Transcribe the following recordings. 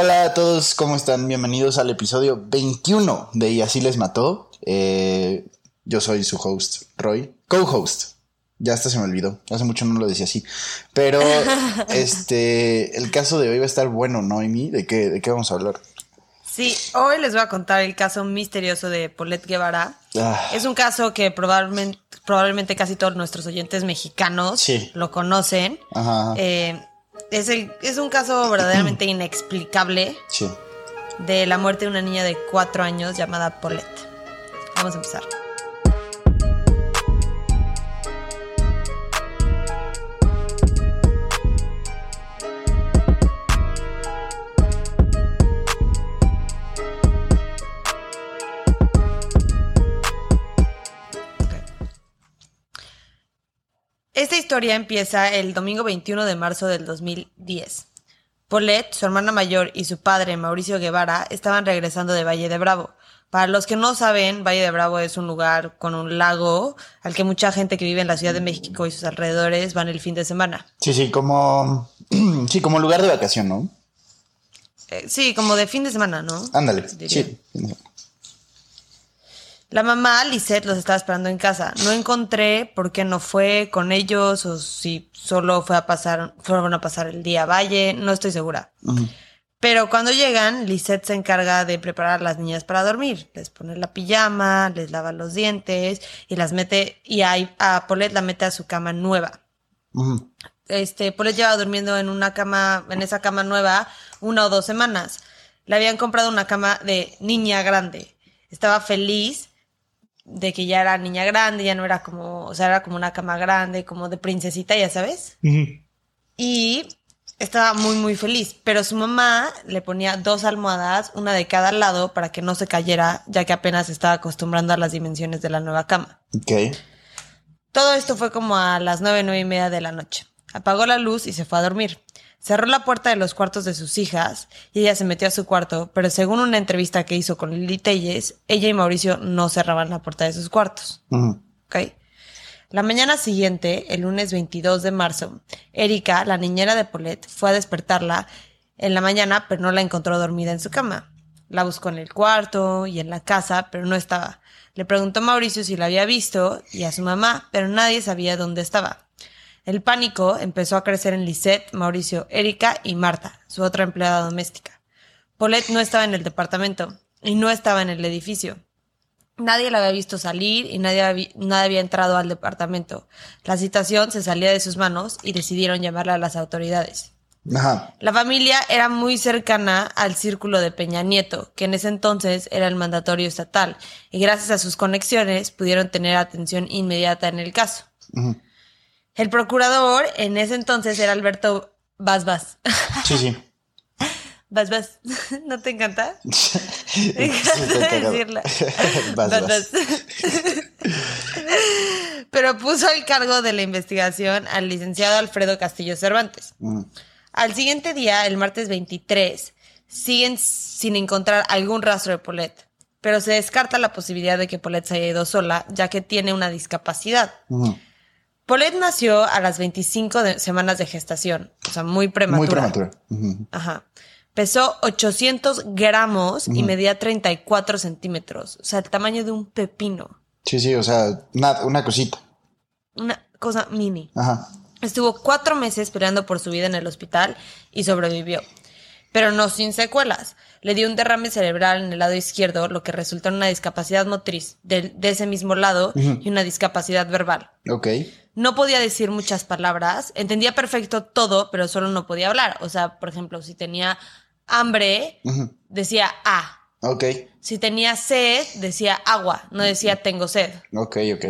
Hola a todos, ¿cómo están? Bienvenidos al episodio 21 de Y así les mató. Eh, yo soy su host, Roy. Co-host. Ya hasta se me olvidó. Hace mucho no lo decía así. Pero este, el caso de hoy va a estar bueno, ¿no, Amy? ¿De qué, ¿De qué vamos a hablar? Sí, hoy les voy a contar el caso misterioso de Paulette Guevara. Ah. Es un caso que probablemente, probablemente casi todos nuestros oyentes mexicanos Sí. lo conocen. Ajá. Eh, es, el- es un caso verdaderamente inexplicable Sí. de la muerte de una niña de cuatro años llamada Paulette. Vamos a empezar. Esta historia empieza el domingo 21 de marzo del 2010. Paulette, su hermana mayor y su padre, Mauricio Guevara, estaban regresando de Valle de Bravo. Para los que no saben, Valle de Bravo es un lugar con un lago al que mucha gente que vive en la Ciudad de México y sus alrededores van el fin de semana. Sí, sí, como. Sí, como lugar de vacación, ¿no? Eh, sí, como de fin de semana, ¿no? Ándale. Diría. Sí. La mamá, Lisette, los estaba esperando en casa. No encontré por qué no fue con ellos o si solo fue a pasar, fueron a pasar el día a Valle, no estoy segura. Pero cuando llegan, Lisette se encarga de preparar a las niñas para dormir. Les pone la pijama, les lava los dientes y las mete, y a, a Paulette la mete a su cama nueva. Ujú. Este, Paulette llevaba durmiendo en una cama, en esa cama nueva, una o dos semanas. Le habían comprado una cama de niña grande. Estaba feliz de que ya era niña grande, ya no era como, o sea, era como una cama grande, como de princesita, ya sabes. Y estaba muy, muy feliz. Pero su mamá le ponía dos almohadas, una de cada lado, para que no se cayera, ya que apenas estaba acostumbrando a las dimensiones de la nueva cama. Ok. Todo esto fue como a las nueve, nueve y media de la noche. Apagó la luz y se fue a dormir. Cerró la puerta de los cuartos de sus hijas y ella se metió a su cuarto, pero según una entrevista que hizo con Lili Telles, ella y Mauricio no cerraban la puerta de sus cuartos. Ujú. ¿ok? La mañana siguiente, el lunes 22 de marzo, Erika, la niñera de Paulette, fue a despertarla en la mañana, pero no la encontró dormida en su cama. La buscó en el cuarto y en la casa, pero no estaba. Le preguntó a Mauricio si la había visto y a su mamá, pero nadie sabía dónde estaba. El pánico empezó a crecer en Lisette, Mauricio, Erika y Marta, su otra empleada doméstica. Paulette no estaba en el departamento y no estaba en el edificio. Nadie la había visto salir y nadie había, nadie había entrado al departamento. La situación se salía de sus manos y decidieron llamarla a las autoridades. Ajá. La familia era muy cercana al círculo de Peña Nieto, que en ese entonces era el mandatorio estatal, y gracias a sus conexiones pudieron tener atención inmediata en el caso. El procurador en ese entonces era Alberto Basbas. Sí, sí. Basbas, ¿no te encanta? Me decirla. Vas, Vas, vas. vas. Pero puso al cargo de la investigación al licenciado Alfredo Castillo Cervantes. Ujú. Al siguiente día, el martes 23, siguen sin encontrar algún rastro de Paulette. Pero se descarta la posibilidad de que Paulette se haya ido sola, ya que tiene una discapacidad. Ujú. Paulette nació a las 25 de- semanas de gestación, o sea, muy prematura. Muy prematura. Ajá. Pesó 800 gramos y medía 34 centímetros. O sea, el tamaño de un pepino. Sí, sí, o sea, nada, una cosita. Una cosa mini. Ajá. Estuvo cuatro meses peleando por su vida en el hospital y sobrevivió. Pero no sin secuelas. Le dio un derrame cerebral en el lado izquierdo, lo que resultó en una discapacidad motriz de, ese mismo lado y una discapacidad verbal. Ok. No podía decir muchas palabras, entendía perfecto todo, pero solo no podía hablar. O sea, por ejemplo, si tenía hambre, decía ah. Ok. Si tenía sed, decía agua, no decía tengo sed. Ok, ok.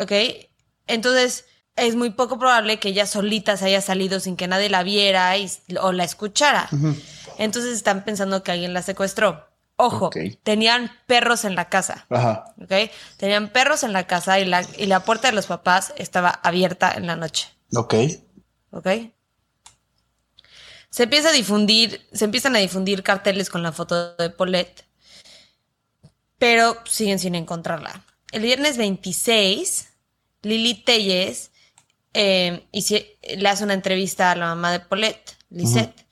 ¿Ok? Entonces, es muy poco probable que ella solita se haya salido sin que nadie la viera y- o la escuchara. Entonces están pensando que alguien la secuestró. Ojo, tenían perros en la casa. Ajá. Tenían perros en la casa y la, y la puerta de los papás estaba abierta en la noche. Ok. ¿Ok? Se empieza a difundir, se empiezan a difundir carteles con la foto de Paulette, pero siguen sin encontrarla. El viernes 26, Lili Telles eh, le hace una entrevista a la mamá de Paulette, Lisette,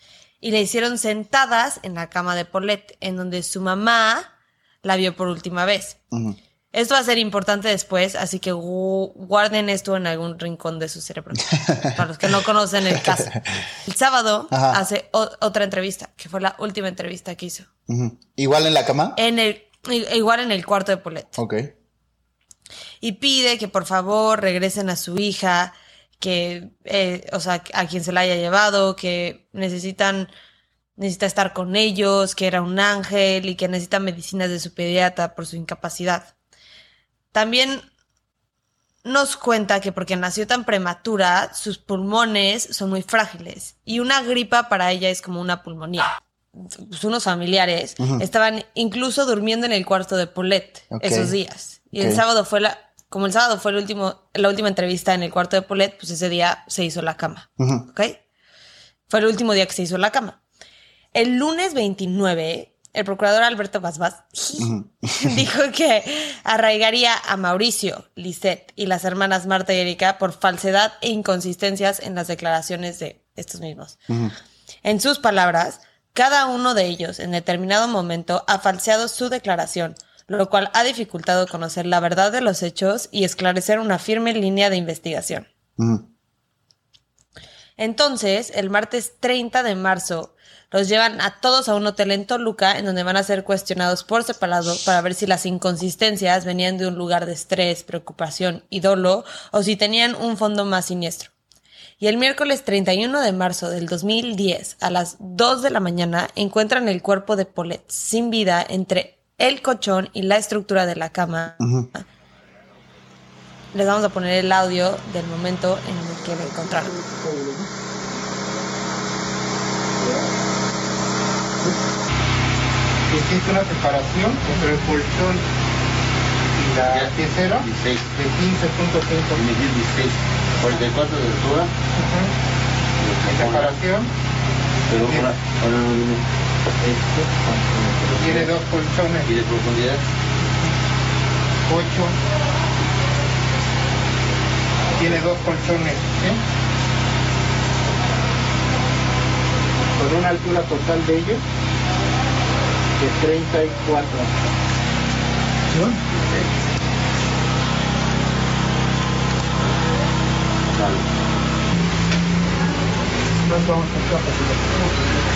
y la hicieron sentadas en la cama de Paulette, en donde su mamá la vio por última vez. Esto va a ser importante después, así que gu- guarden esto en algún rincón de su cerebro. Para los que no conocen el caso. El sábado Ajá. hace otra entrevista, que fue la última entrevista que hizo. Igual en la cama. En el, igual en el cuarto de Paulette. Ok. Y pide que por favor regresen a su hija, que, eh, o sea, a quien se la haya llevado, que necesitan, necesita estar con ellos, que era un ángel y que necesita medicinas de su pediatra por su incapacidad. También nos cuenta que porque nació tan prematura, sus pulmones son muy frágiles y una gripa para ella es como una pulmonía. Pues unos familiares estaban incluso durmiendo en el cuarto de Paulette esos días. Y el sábado fue la, como el sábado fue el último, la última entrevista en el cuarto de Paulette, pues ese día se hizo la cama. ¿Ok? Fue el último día que se hizo la cama. El lunes 29, el procurador Alberto Basbás dijo que arraigaría a Mauricio, Lisette y las hermanas Marta y Erika por falsedad e inconsistencias en las declaraciones de estos mismos. En sus palabras, cada uno de ellos en determinado momento ha falseado su declaración, lo cual ha dificultado conocer la verdad de los hechos y esclarecer una firme línea de investigación. Ujú. Entonces, el martes 30 de marzo, los llevan a todos a un hotel en Toluca, en donde van a ser cuestionados por separado para ver si las inconsistencias venían de un lugar de estrés, preocupación y dolo, o si tenían un fondo más siniestro. Y el miércoles 31 de marzo del 2010, a las 2 de la mañana, encuentran el cuerpo de Paulette sin vida entre el colchón y la estructura de la cama. Les vamos a poner el audio del momento en el que la encontraron. Existe una separación entre el colchón y la piecera 16. de 15.5 Medir 16. 44 de altura. de separación. Pero no viene esto. Tiene dos colchones, Y de profundidad. 8. Tiene dos colchones, ¿sí? Con una altura total de ellos de 34. Vale. Nos vamos a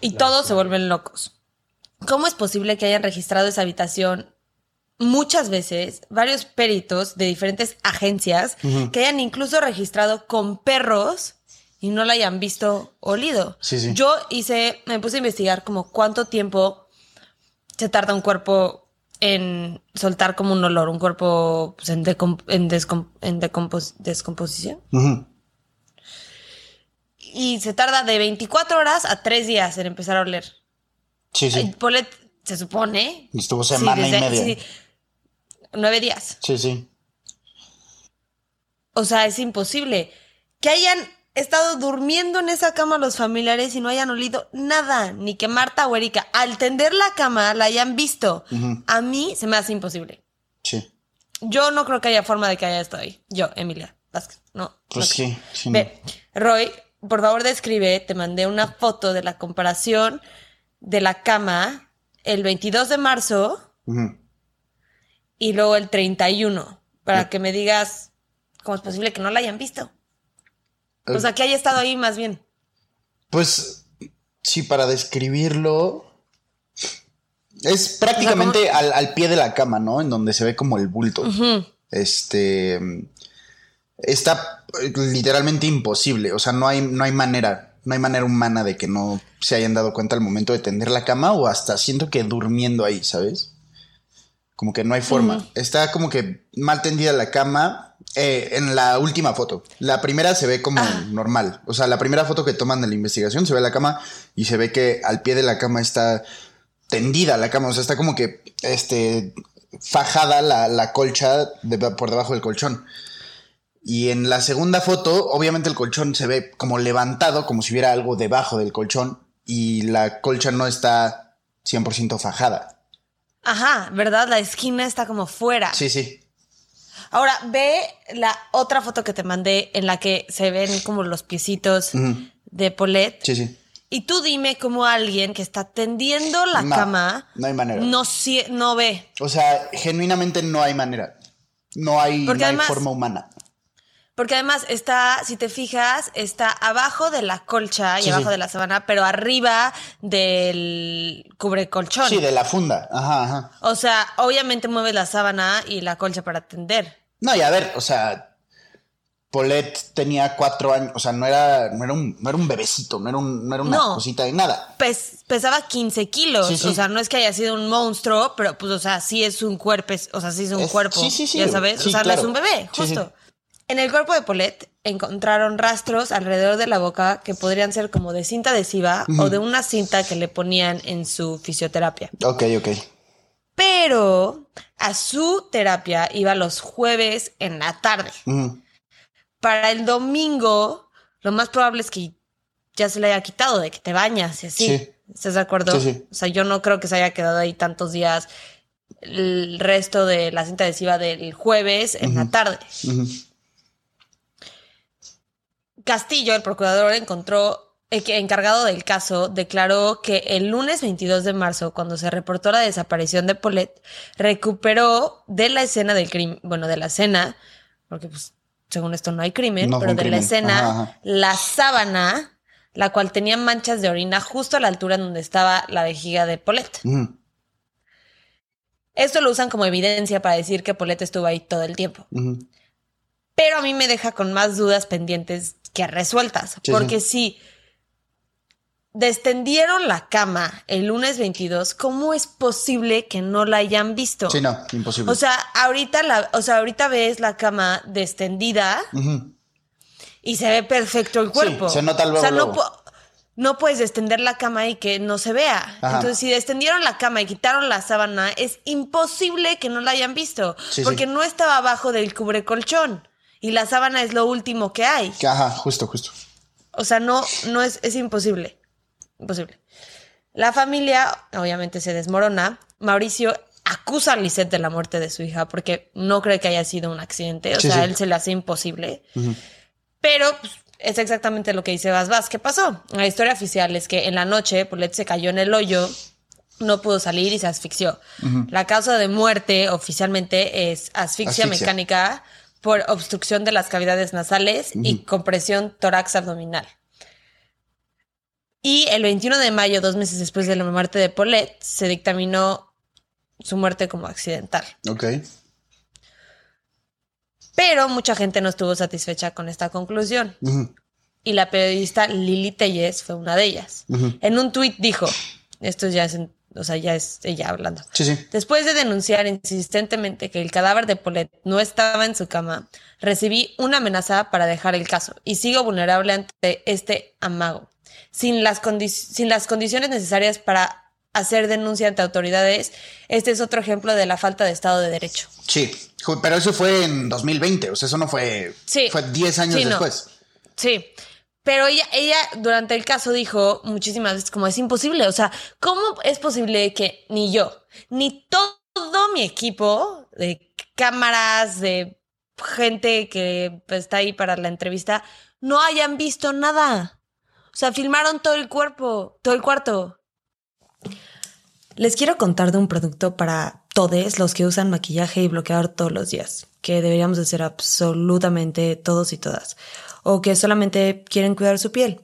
Y todos se vuelven locos. ¿Cómo es posible que hayan registrado esa habitación muchas veces varios peritos de diferentes agencias que hayan incluso registrado con perros y no la hayan visto olido? Sí, sí. Yo hice, me puse a investigar como cuánto tiempo se tarda un cuerpo en soltar como un olor, un cuerpo pues, en, decom- en, descom- en decompos- descomposición. Y se tarda de 24 horas a 3 días en empezar a oler. Sí, sí. Se supone. Estuvo semana y desde- media. sí, nueve días. Sí, sí. O sea, es imposible. Que hayan estado durmiendo en esa cama los familiares y no hayan olido nada. Ni que Marta o Erika, al tender la cama, la hayan visto. A mí se me hace imposible. Sí. Yo no creo que haya forma de que haya estado ahí. Yo, Emilia Vázquez. No. Pues no sí, sí. Ve, Roy, por favor describe, te mandé una foto de la comparación de la cama el 22 de marzo y luego el 31, para que me digas cómo es posible que no la hayan visto. O sea, que haya estado ahí más bien. Pues sí, para describirlo. Es prácticamente al, al pie de la cama, ¿no? En donde se ve como el bulto. Este. Está eh, literalmente imposible. O sea, no hay, no hay manera. No hay manera humana de que no se hayan dado cuenta al momento de tender la cama o hasta siento que durmiendo ahí, ¿sabes? Como que no hay forma. Está como que mal tendida la cama Eh, en la última foto. La primera se ve como Ah. normal. O sea, la primera foto que toman de la investigación se ve la cama y se ve que al pie de la cama está tendida la cama. O sea, está como que este fajada la, la colcha de- por debajo del colchón. Y en la segunda foto, obviamente el colchón se ve como levantado, como si hubiera algo debajo del colchón. Y la colcha no está 100% fajada. Ajá, ¿verdad? La esquina está como fuera. Sí, sí. Ahora, ve la otra foto que te mandé en la que se ven como los piecitos de Paulette. Sí, sí. Y tú dime cómo alguien que está tendiendo la No, cama no hay manera. No, ve. O sea, genuinamente no hay manera. No hay, no hay además- forma humana. Porque además está, si te fijas, está abajo de la colcha y Sí, abajo sí. de la sábana, pero arriba del cubrecolchón. Sí, de la funda. Ajá, ajá. O sea, obviamente mueves la sábana y la colcha para tender. No, y a ver, o sea, Paulette tenía cuatro años, o sea, no era, no era, un, no era un bebecito, no era, un, no era una No. cosita de nada. Pes- pesaba 15 kilos. Sí, sí. O sea, no es que haya sido un monstruo, pero pues, o sea, sí es un cuerpo. O sea, sí es un Es- cuerpo. sí, sí, sí. Ya sabes. O sea, claro. no es un bebé, justo. En el cuerpo de Paulette encontraron rastros alrededor de la boca que podrían ser como de cinta adhesiva o de una cinta que le ponían en su fisioterapia. Ok, ok. Pero a su terapia iba los jueves en la tarde. Para el domingo, lo más probable es que ya se le haya quitado de que te bañas y así. Sí. ¿Estás de acuerdo? Sí, sí. O sea, yo no creo que se haya quedado ahí tantos días el resto de la cinta adhesiva del jueves en la tarde. Ujú. Castillo, el procurador, encontró el que encargado del caso, declaró que el lunes 22 de marzo, cuando se reportó la desaparición de Paulette, recuperó de la escena del crimen, bueno, de la escena, porque pues según esto no hay crimen, No pero de la escena, Ajá, ajá. la sábana, la cual tenía manchas de orina justo a la altura en donde estaba la vejiga de Paulette. Esto lo usan como evidencia para decir que Paulette estuvo ahí todo el tiempo. Pero a mí me deja con más dudas pendientes que resueltas. Sí, porque si descendieron la cama el lunes 22, ¿cómo es posible que no la hayan visto? Sí, no, imposible. O sea, ahorita la, o sea, ahorita ves la cama descendida Ujú. y se ve perfecto el cuerpo. se nota luego, O sea, no, luego. pu- no puedes descender la cama y que no se vea. Ajá. Entonces, si descendieron la cama y quitaron la sábana, es imposible que no la hayan visto. Sí, porque sí. no estaba abajo del cubrecolchón. Y la sábana es lo último que hay. Ajá, justo, justo. O sea, no, no es, es imposible. Imposible. La familia, obviamente, se desmorona. Mauricio acusa a Lisette de la muerte de su hija porque no cree que haya sido un accidente. O Sí, sea, sí. él se le hace imposible. Pero pues, es exactamente lo que dice Bas Bas. ¿Qué pasó? La historia oficial es que en la noche Paulette se cayó en el hoyo, no pudo salir y se asfixió. La causa de muerte oficialmente es asfixia, Asfixia. mecánica por obstrucción de las cavidades nasales y compresión tórax abdominal. Y el 21 de mayo, dos meses después de la muerte de Paulette, se dictaminó su muerte como accidental. Ok. Pero mucha gente no estuvo satisfecha con esta conclusión. Y la periodista Lili Telles fue una de ellas. En un tuit dijo, esto ya es, en- o sea, ya es ella hablando. Sí, sí. Después de denunciar insistentemente que el cadáver de Paulette no estaba en su cama, recibí una amenaza para dejar el caso y sigo vulnerable ante este amago. Sin las, condi- sin las condiciones necesarias para hacer denuncia ante autoridades, este es otro ejemplo de la falta de Estado de Derecho. Sí. Pero eso fue en 2020, o sea, eso no fue. Sí. Fue 10 años Sí, no. después. Sí. Pero ella, ella durante el caso dijo muchísimas veces como es imposible. O sea, ¿cómo es posible que ni yo, ni todo mi equipo de cámaras, de gente que pues, está ahí para la entrevista, no hayan visto nada? O sea, filmaron todo el cuerpo, todo el cuarto. Les quiero contar de un producto para todos los que usan maquillaje y bloqueador todos los días, que deberíamos de ser absolutamente todos y todas, o que solamente quieren cuidar su piel.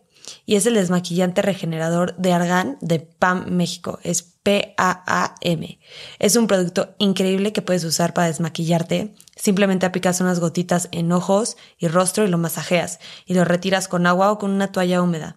Y es el desmaquillante regenerador de Argan de PAM México. Es P-A-A-M. Es un producto increíble que puedes usar para desmaquillarte. Simplemente aplicas unas gotitas en ojos y rostro y lo masajeas y lo retiras con agua o con una toalla húmeda.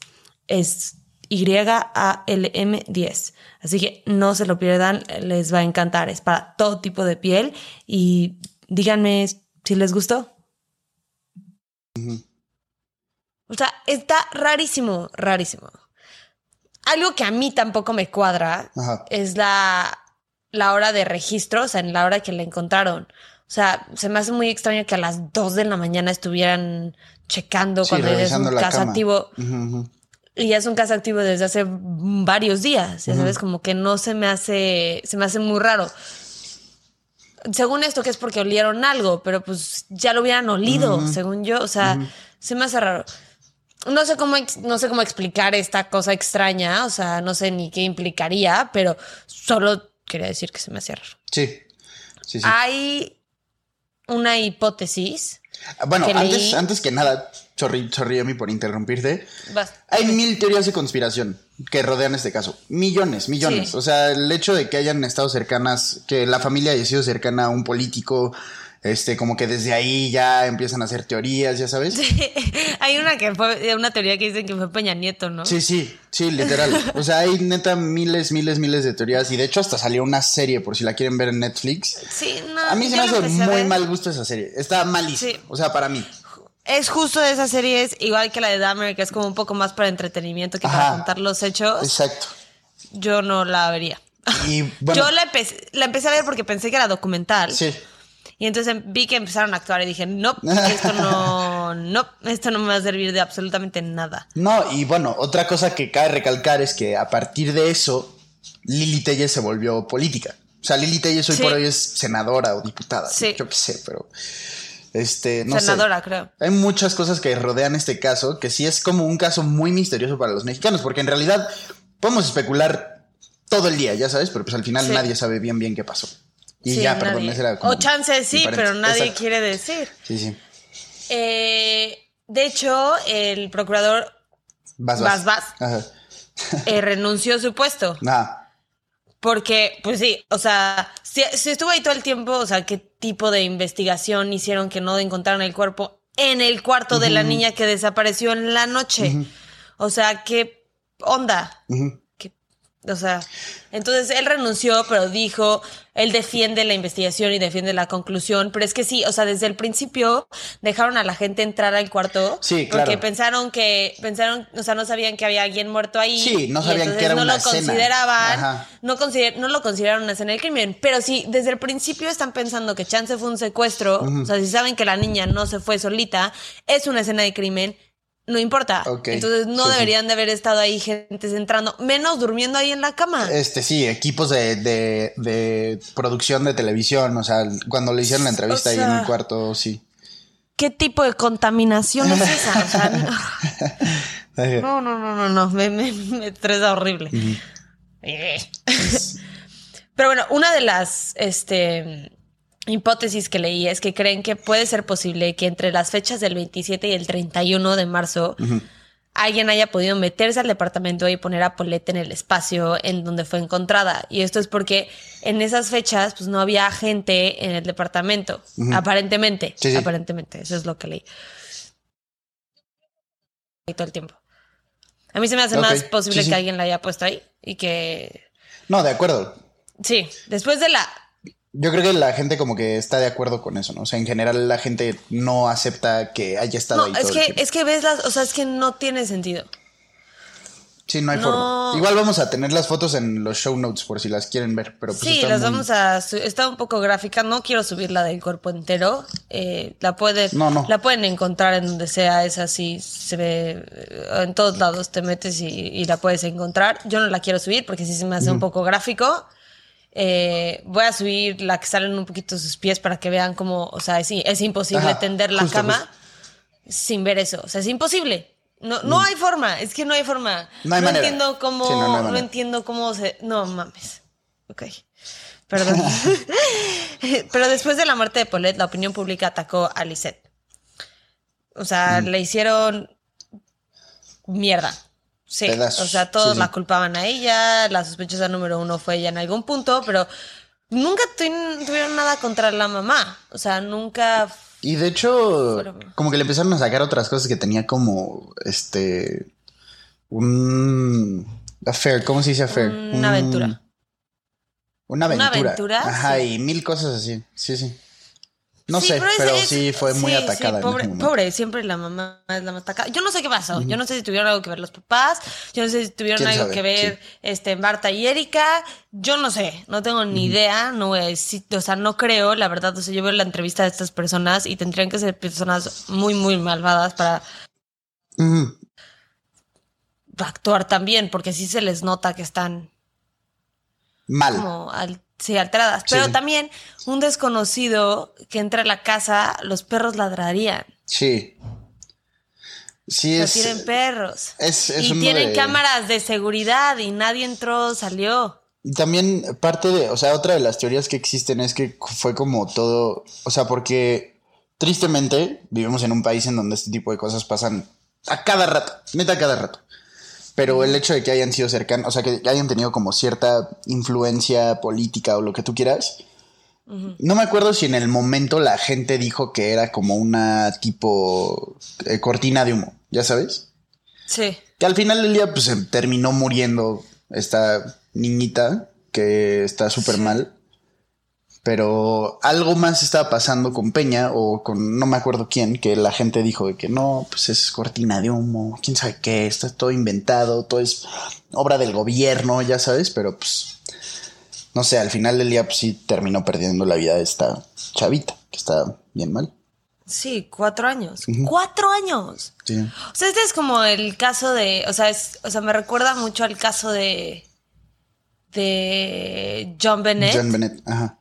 Es Y-A-L-M-10. Así que no se lo pierdan, les va a encantar. Es para todo tipo de piel y díganme si les gustó. O sea, está rarísimo, rarísimo. Algo que a mí tampoco me cuadra Ajá. es la, la hora de registro, o sea, en la hora que la encontraron. O sea, se me hace muy extraño que a las 2 de la mañana estuvieran checando Sí, cuando es revisando un ujú. Y ya es un caso activo desde hace varios días, ya sabes, como que no se me hace, se me hace muy raro. Según esto que es porque olieron algo, pero pues ya lo hubieran olido, según yo, o sea, se me hace raro. No sé cómo, no sé cómo explicar esta cosa extraña, o sea, no sé ni qué implicaría, pero solo quería decir que se me hacía raro. Sí. Sí, sí. Hay una hipótesis. Bueno, que antes, leí- antes que nada, sorry, sorry, Emi, por interrumpirte. Hay mil teorías de conspiración que rodean este caso. Millones, millones. Sí. O sea, el hecho de que hayan estado cercanas, que la familia haya sido cercana a un político, este, como que desde ahí ya empiezan a hacer teorías, ya sabes. Sí, Hay una que fue, una teoría que dicen que fue Peña Nieto, ¿no? sí, sí, literal. O sea, hay neta miles, miles, miles de teorías. Y de hecho, hasta salió una serie, por si la quieren ver en Netflix. Sí, no. A mí se me hace muy mal gusto esa serie. Está malísima. Sí. O sea, para mí. Es justo de esas series, igual que la de Dahmer, que es como un poco más para entretenimiento que para contar los hechos. Exacto. Yo no la vería. Y bueno. Yo la empecé, la empecé a ver porque pensé que era documental. Sí. Y entonces vi que empezaron a actuar y dije, no, esto no, no, esto no me va a servir de absolutamente nada. No, y bueno, otra cosa que cabe recalcar es que a partir de eso, Lili Telles se volvió política. O sea, Lili Telles hoy Sí. por hoy es senadora o diputada. Sí. Yo qué sé, pero. Este, no sé. Senadora, creo. Hay muchas cosas que rodean este caso, que sí es como un caso muy misterioso para los mexicanos, porque en realidad podemos especular todo el día, ya sabes, pero pues al final Sí. nadie sabe bien bien qué pasó. Y Sí, ya, perdón, ese era como O chance sí, pero nadie Exacto. quiere decir. Sí, sí. Eh, de hecho, el procurador Vas, Vas, vas. vas. Eh, renunció a su puesto. Ajá. Porque, pues sí, o sea, si, si estuvo ahí todo el tiempo, o sea, ¿qué tipo de investigación hicieron que no encontraron el cuerpo en el cuarto de la niña que desapareció en la noche? O sea, ¿qué onda? Ujú. ¿Qué- o sea, entonces él renunció, pero dijo, él defiende la investigación y defiende la conclusión, pero es que sí, o sea, desde el principio dejaron a la gente entrar al cuarto Sí, porque claro. pensaron que, pensaron, o sea, no sabían que había alguien muerto ahí. Sí, no sabían que era no una lo escena. consideraban, Ajá. no, consider- no lo consideraron una escena del crimen, pero si desde el principio están pensando que chance fue un secuestro, o sea, si saben que la niña no se fue solita, es una escena de crimen, no importa. Entonces no sí, sí. deberían de haber estado ahí gente entrando, menos durmiendo ahí en la cama. Este, sí, equipos de, de, de producción de televisión, o sea, cuando le hicieron la entrevista O ahí en el cuarto, sí. ¿Qué tipo de contaminación es esa? O sea, no, no, no, no, no, me, me, me estresa horrible. Eh. Pero bueno, una de las este, hipótesis que leí es que creen que puede ser posible que entre las fechas del 27 y el 31 de marzo alguien haya podido meterse al departamento y poner a Paulette en el espacio en donde fue encontrada. Y esto es porque en esas fechas pues no había gente en el departamento, aparentemente. Sí, sí. Aparentemente, eso es lo que leí. Y todo el tiempo. A mí se me hace más posible sí. que alguien la haya puesto ahí y que... No, de acuerdo. Sí, después de la... Yo creo que la gente como que está de acuerdo con eso, ¿no? O sea, en general la gente no acepta que haya estado No, ahí es todo que, es que ves las... O sea, es que no tiene sentido. Sí, no hay No. forma. Igual vamos a tener las fotos en los show notes por si las quieren ver, pero pues Sí, las muy- vamos a... Está un poco gráfica, no quiero subirla del cuerpo entero. eh, la, pueden, No, no. la pueden encontrar en donde sea, es así, se ve... eh, En todos lados te metes y, y la puedes encontrar. Yo no la quiero subir porque sí se me hace un poco gráfico. Eh, voy a subir la que salen un poquito sus pies para que vean cómo, o sea, es, es imposible Ajá, tender la justo, cama justo. sin ver eso. O sea, es imposible. No, no hay forma, es que no hay forma. No hay manera. entiendo cómo, Sí, no, entiendo cómo se. No mames. Ok. Perdón. Pero después de la muerte de Paulette, la opinión pública atacó a Lisette. O sea, Mm. le hicieron mierda. Sí. O sea, todos Sí, sí. la culpaban a ella. La sospechosa número uno fue ella en algún punto, pero nunca tu- tuvieron nada contra la mamá. O sea, nunca. Y de hecho, Fueron- como que le empezaron a sacar otras cosas que tenía como, este, un affair, ¿cómo se dice affair? Una Un- aventura. Una ¿Una aventura. aventura? Ajá, Sí. y mil cosas así. Sí, sí. No Sí, sé, pero es- sí fue muy sí, atacada. sí, en pobre, ese momento. pobre, siempre la mamá es la más atacada. Yo no sé qué pasó. Yo no sé si tuvieron algo que ver los papás. Yo no sé si tuvieron ¿Quién algo sabe? que ver este, Marta y Erika. Yo no sé. No tengo ni idea. No voy a decir, o sea, no creo, la verdad. O sea, yo veo la entrevista de estas personas y tendrían que ser personas muy, muy malvadas para actuar también, porque sí se les nota que están Mal. como al- sí, alteradas. Sí. Pero también un desconocido que entra a la casa, los perros ladrarían. Sí. Sí, es. tienen perros. es- es y tienen de- cámaras de seguridad y nadie entró, salió. Y También parte de, o sea, otra de las teorías que existen es que fue como todo, o sea, porque tristemente vivimos en un país en donde este tipo de cosas pasan a cada rato, neta a cada rato. Pero el hecho de que hayan sido cercanos, o sea, que hayan tenido como cierta influencia política o lo que tú quieras. No me acuerdo si en el momento la gente dijo que era como una tipo eh, cortina de humo, ya sabes. Sí. Que al final del día, pues se terminó muriendo esta niñita que está súper mal. Pero algo más estaba pasando con Peña o con no me acuerdo quién, que la gente dijo de que no, pues es cortina de humo, quién sabe qué, está todo inventado, todo es obra del gobierno, ya sabes, pero pues no sé, al final del día pues sí terminó perdiendo la vida de esta chavita, que está bien mal. Sí, cuatro años. ¡Cuatro años! Sí. O sea, este es como el caso de. O sea, es, o sea, me recuerda mucho al caso de. de John Bennett. John Bennett, ajá.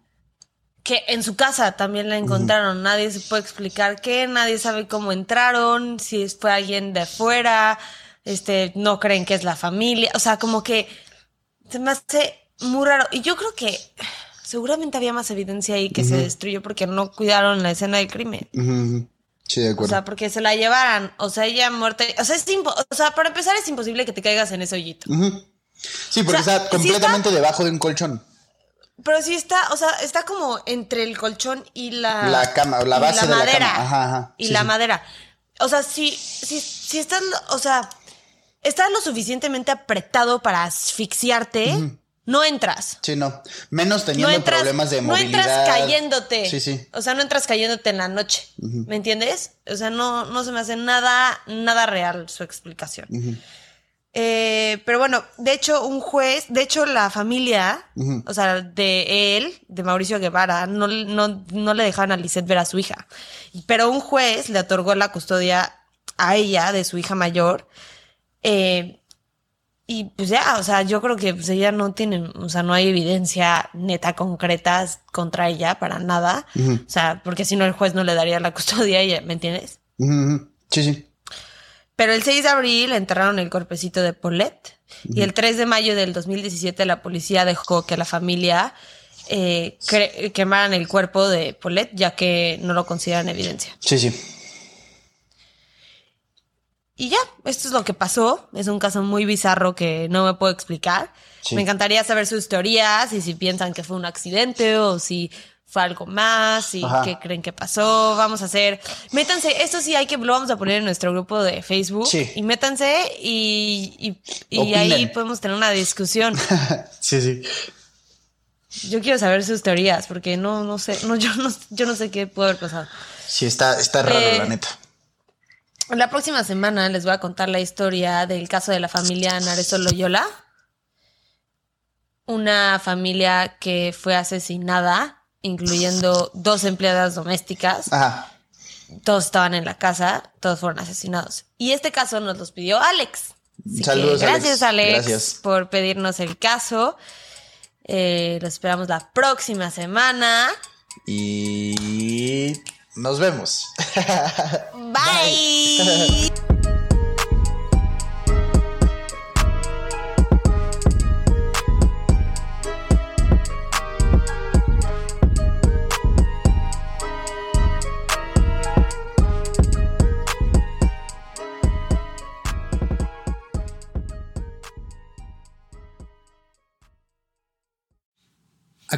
Que en su casa también la encontraron. Nadie se puede explicar qué, nadie sabe cómo entraron, si fue alguien de fuera, este, no creen que es la familia. O sea, como que se me hace muy raro. Y yo creo que seguramente había más evidencia ahí que se destruyó porque no cuidaron la escena del crimen. Sí, de O acuerdo. sea, porque se la llevaran. O sea, ella muerta. O sea, es o sea, para empezar es imposible que te caigas en ese hoyito. Sí, porque O sea, está completamente debajo de un colchón. Pero sí está, o sea, está como entre el colchón y la... La cama, la base de la cama. Ajá, ajá. Y Sí, la sí. madera. O sea, si, si, si estás, o sea, estás lo suficientemente apretado para asfixiarte, no entras. Sí, no. Menos No teniendo entras, problemas de no movilidad. entras cayéndote. Sí, sí. O sea, no entras cayéndote en la noche. ¿Me entiendes? O sea, no, no se me hace nada, nada real su explicación. Eh, pero bueno, de hecho, un juez, de hecho, la familia, o sea, de él, de Mauricio Guevara, no, no, no le dejaban a Lisette ver a su hija. Pero un juez le otorgó la custodia a ella de su hija mayor. eh, y pues ya, o sea, yo creo que pues ella no tiene, o sea, no hay evidencia neta concreta contra ella para nada. O sea, porque si no el juez no le daría la custodia a ella, ¿me entiendes? Sí, sí. Pero el 6 de abril enterraron el cuerpecito de Paulette y el 3 de mayo del 2017 la policía dejó que la familia eh, quemaran el cuerpo de Paulette ya que no lo consideran evidencia. Sí, sí. Y ya, esto es lo que pasó. Es un caso muy bizarro que no me puedo explicar. Sí. Me encantaría saber sus teorías y si piensan que fue un accidente o si fue algo más y Ajá. qué creen que pasó. Vamos a hacer, métanse, esto sí hay que, lo vamos a poner en nuestro grupo de Facebook Sí. y métanse y, y, ahí podemos tener una discusión. sí, sí. Yo quiero saber sus teorías porque no, no sé, no, yo no, yo no sé qué puede haber pasado. Sí, está, está raro, Eh, la neta. La próxima semana les voy a contar la historia del caso de la familia Narezo Loyola. Una familia que fue asesinada, incluyendo dos empleadas domésticas. Ajá. Todos estaban en la casa, todos fueron asesinados. Y este caso nos los pidió Alex. Así Saludos, que gracias, Alex. Gracias. por pedirnos el caso. Eh, lo esperamos la próxima semana. Y nos vemos. Bye.